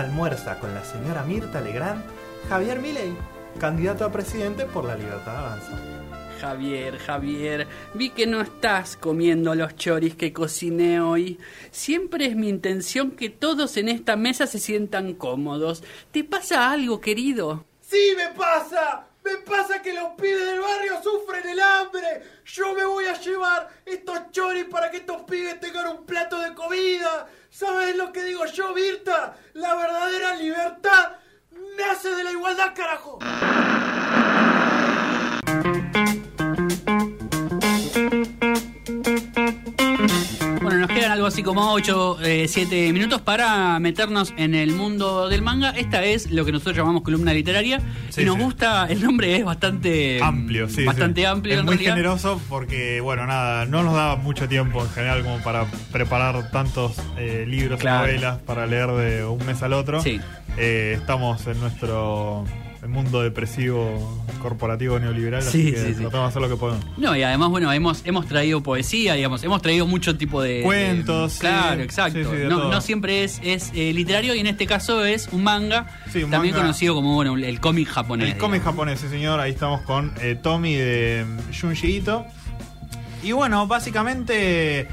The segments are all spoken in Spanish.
almuerza con la señora Mirta Legrand Javier Milei, candidato a presidente por la Libertad Avanza. Javier, Javier, vi que no estás comiendo los choris que cociné hoy. Siempre es mi intención que todos en esta mesa se sientan cómodos. ¿Te pasa algo, querido? ¡Sí me pasa! ¡Me pasa que los pibes del barrio sufren el hambre! Yo me voy a llevar estos choris para que estos pibes tengan un plato de comida. ¿Sabes lo que digo yo, Virta? La verdadera libertad nace de la igualdad, carajo. Algo así como 8, 7 minutos para meternos en el mundo del manga. Esta es lo que nosotros llamamos columna literaria. Sí, y nos sí. gusta, el nombre es bastante Amplio, sí. Bastante amplio Es en muy realidad. generoso porque, bueno, nada, no nos da mucho tiempo en general como para preparar tantos eh, libros Claro. y novelas para leer de un mes al otro. Sí. Eh, estamos en nuestro mundo depresivo corporativo neoliberal, Sí, así que sí, sí. tratamos de hacer lo que podemos. No, y además, bueno, hemos, hemos traído poesía, digamos, hemos traído mucho tipo de... Cuentos, de- claro, exacto. No, siempre es, es eh, literario y en este caso es un manga, un también manga. conocido como, bueno, el cómic japonés. El cómic japonés, sí señor, ahí estamos con eh, Tommy de mm, Junji Ito. Y bueno, básicamente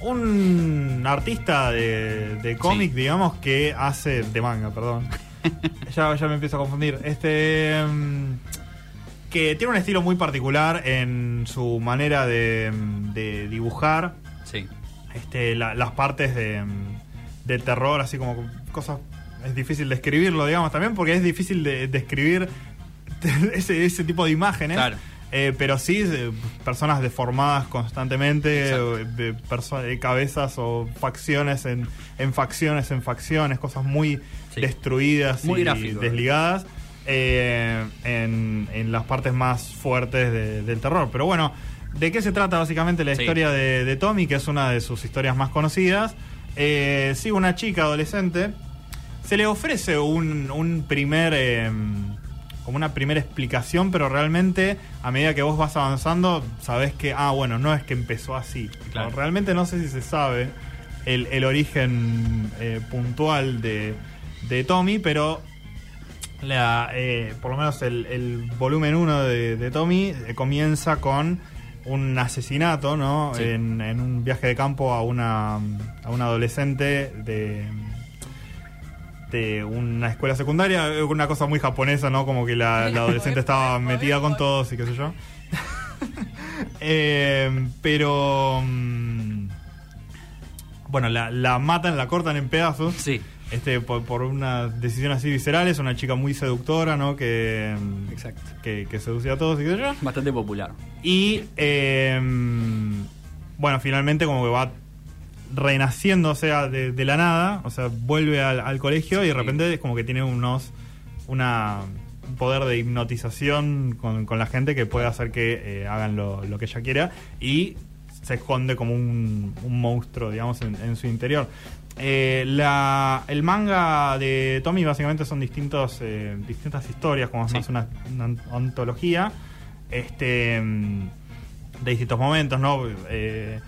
un artista de, de cómic, digamos, que hace de manga, perdón. ya, ya me empiezo a confundir. Este mm, que tiene un estilo muy particular en su manera de, de dibujar Sí. este, la- las partes de, mm, de terror, así como cosas. Es difícil describirlo, digamos, también porque es difícil de describir ese, ese tipo de imágenes. Claro. Eh, pero sí, eh, personas deformadas constantemente, eh, de perso- cabezas o facciones en, en facciones, en facciones, cosas muy Sí. destruidas Muy y gráfico. desligadas en, en las partes más fuertes de- del terror. Pero bueno, ¿de qué se trata básicamente la Sí. historia de, de Tommy, que es una de sus historias más conocidas? Sí, una chica adolescente. Se le ofrece un, un primer. Como una primera explicación, pero realmente a medida que vos vas avanzando, sabés que, ah, bueno, no es que empezó así. Claro. Realmente no sé si se sabe el, el origen eh, puntual de, de Tommy, pero la, eh, por lo menos el, el volumen 1 de, de Tommy eh, comienza con un asesinato, ¿no? Sí. En, en un viaje de campo a una, a una adolescente de, de una escuela secundaria, una cosa muy japonesa, ¿no? Como que la, la adolescente estaba metida con todos y qué sé yo. Eh, pero... mm, Bueno, la, la matan, la cortan en pedazos. Sí. Este, por, por una decisión así visceral, es una chica muy seductora, ¿no? Que, Exacto. que, que seduce a todos y qué sé yo. Bastante popular. Y eh, bueno, finalmente como que va renaciendo, o sea, de, de la nada, o sea, vuelve al, al colegio y de repente es como que tiene unos una un poder de hipnotización con, con la gente que puede hacer que eh, hagan lo, lo que ella quiera y se esconde como un, un monstruo, digamos, en, en su interior. Eh, la, el manga de Tommy básicamente son distintos, eh, distintas historias, como Sí. más una, una antología este, mm, de distintos momentos, ¿no? Eh,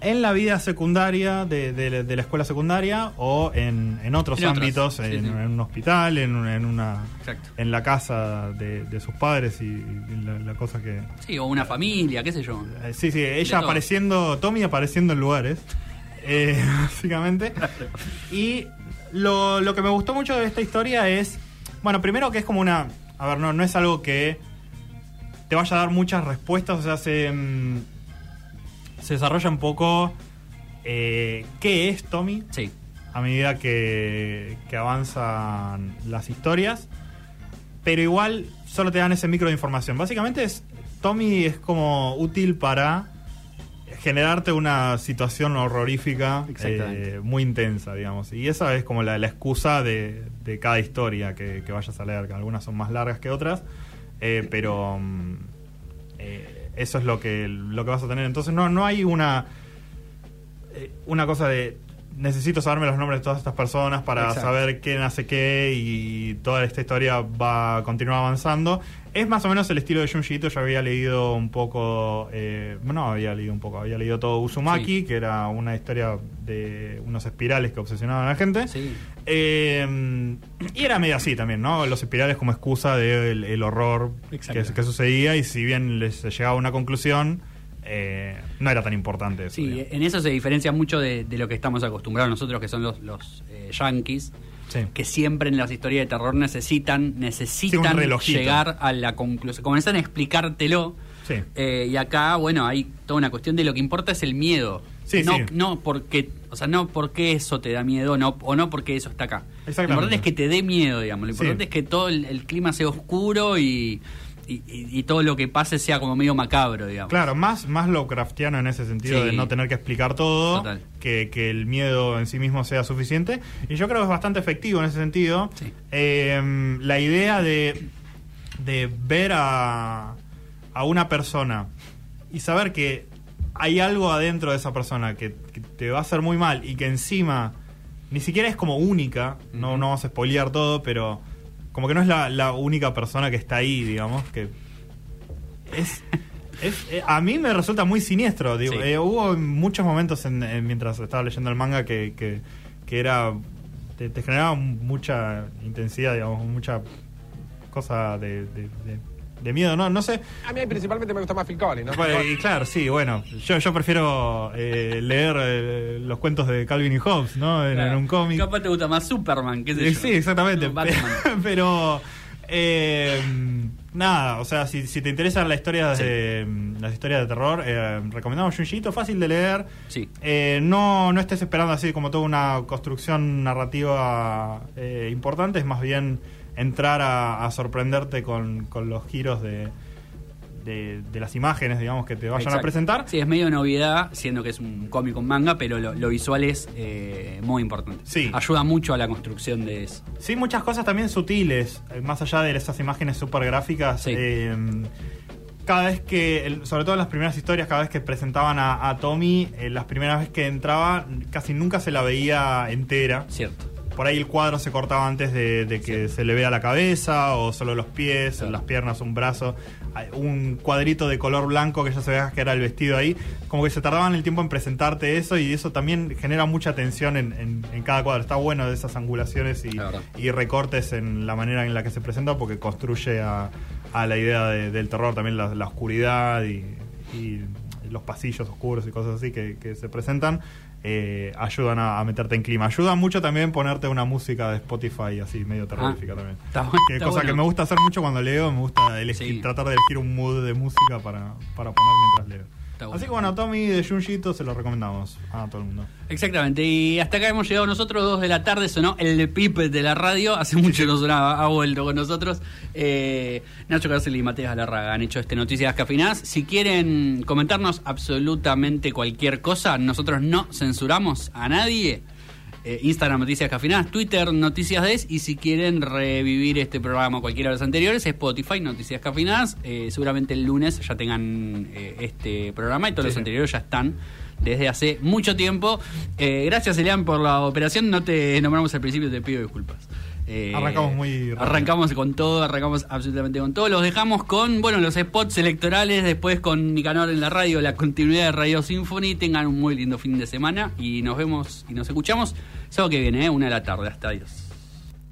en la vida secundaria de, de la- de la escuela secundaria o en, en otros En otras, ámbitos, sí, en, sí. en un hospital, en, un- en una Exacto. en la casa de, de sus padres y, y la, la cosa que... Sí, o una familia, qué sé yo. Eh, sí, sí, ella apareciendo, Tommy apareciendo en lugares, eh, básicamente. Y lo, lo que me gustó mucho de esta historia es, bueno, primero que es como una, a ver, no, no es algo que te vaya a dar muchas respuestas, o sea, se, mm, se desarrolla un poco eh, qué es Tommy Sí. a medida que, que avanzan las historias. Pero igual solo te dan ese micro de información. Básicamente es. Tommy es como útil para generarte una situación horrorífica eh, muy intensa, digamos. Y esa es como la, la excusa de, de cada historia que, que vayas a leer, que algunas son más largas que otras, eh, pero mm, eh, eso es lo que, lo que vas a tener. Entonces no, no hay una, eh, una cosa de necesito saberme los nombres de todas estas personas para Exacto. saber quién hace qué y toda esta historia va a continuar avanzando. Es más o menos el estilo de Junji Ito, yo había leído un poco, eh, no había leído un poco, había leído todo Uzumaki, Sí. que era una historia de unos espirales que obsesionaban a la gente. Sí. Eh, y era medio así también, ¿no? Los espirales como excusa del el horror que, que sucedía y si bien les llegaba a una conclusión, eh, no era tan importante eso. Sí, digamos. en eso se diferencia mucho de, de lo que estamos acostumbrados nosotros, que son los, los eh, yankees, Sí. que siempre en las historias de terror necesitan necesitan llegar a la conclusión. Comienzan a explicártelo. Sí. eh, y acá, bueno, hay toda una cuestión de lo que importa es el miedo. Sí, no, sí. no porque, o sea, no porque eso te da miedo, no, o no porque eso está acá. Lo importante es que te dé miedo, digamos. Lo importante es que todo el, el clima sea oscuro y, y, y- y todo lo que pase sea como medio macabro, digamos. Claro, más, más Lovecraftiano en ese sentido Sí. de no tener que explicar todo, que, que el miedo en sí mismo sea suficiente. Y yo creo que es bastante efectivo en ese sentido. Sí. Eh, la idea de, de ver a, a una persona y saber que hay algo adentro de esa persona que, que te va a hacer muy mal y que encima ni siquiera es como única, no, no vamos a spoilear todo, pero como que no es la, la única persona que está ahí, digamos, que es, es- eh, a mí me resulta muy siniestro. Digo, Sí. eh, hubo muchos momentos en, en- mientras estaba leyendo el manga que, que, que era te, te generaba mucha intensidad, digamos, mucha cosa de, de- de- de miedo, no, no sé. A mí principalmente me gusta más Phil Collins, ¿no? Bueno, y claro, sí, bueno, yo, yo prefiero eh, leer eh, los cuentos de Calvin y Hobbes, ¿no? En, un cómic. Capaz te gusta más Superman, qué sé Eh, yo. Sí, exactamente. No, Batman. Pero eh, nada, o sea, si, si te interesan las historias Sí. de las historias de terror, eh, recomendamos Junji Ito, fácil de leer. Sí. Eh, no, no estés esperando así como toda una construcción narrativa eh, importante, es más bien entrar a, a sorprenderte con, con los giros de, de, de las imágenes, digamos, que te vayan a presentar. Sí, es medio novedad, siendo que es un cómic con manga, pero lo, lo visual es eh, muy importante. Sí. Ayuda mucho a la construcción de eso. Sí, muchas cosas también sutiles, eh, más allá de esas imágenes súper gráficas. Sí. eh, cada vez que, sobre todo en las primeras historias, cada vez que presentaban a, a Tommy, eh, las primeras veces que entraba, casi nunca se la veía entera. Cierto. Por ahí el cuadro se cortaba antes de, de que se le vea la cabeza, o solo los pies, Claro. las piernas, un brazo. Un cuadrito de color blanco que ya se veía que era el vestido ahí. Como que se tardaban el tiempo en presentarte eso, y eso también genera mucha tensión en, en- en cada cuadro. Está bueno de esas angulaciones y, recortes en la manera en la que se presenta, porque construye a, a la idea de- del terror también la, la oscuridad y, y los pasillos oscuros y cosas así que, que se presentan. eh, ayudan a, a meterte en clima. Ayuda mucho también ponerte una música de Spotify así medio terrorífica Ah, también. está Que está cosa bueno. que me gusta hacer mucho cuando leo, me gusta elegir- Sí. tratar de elegir un mood de música para, para poner mientras leo. Bueno. Así que bueno, Tommy de Junji Ito se lo recomendamos a todo el mundo. Exactamente, y hasta acá hemos llegado nosotros, dos de la tarde, sonó el pip de la radio, hace mucho no sonaba, ha vuelto con nosotros. Eh, Nacho Cárcel y Mateas Galarraga han hecho este Noticias Cafinadas. Si quieren comentarnos absolutamente cualquier cosa, nosotros no censuramos a nadie. Eh, Instagram Noticias Cafinadas, Twitter Noticias Des y si quieren revivir este programa o cualquiera de los anteriores, Spotify Noticias Cafinadas. Eh, seguramente el lunes ya tengan eh, este programa y todos Sí, los anteriores ya están desde hace mucho tiempo. Eh, gracias, Elian, por la operación. No te nombramos al principio, te pido disculpas. Eh, Arrancamos muy rápido. Arrancamos con todo, arrancamos absolutamente con todo. Los dejamos con, bueno, los spots electorales, después con Nicanor en la radio, la continuidad de Radio Symphony. Tengan un muy lindo fin de semana y nos vemos y nos escuchamos sábado que viene, ¿eh? una de la tarde. Hasta adiós.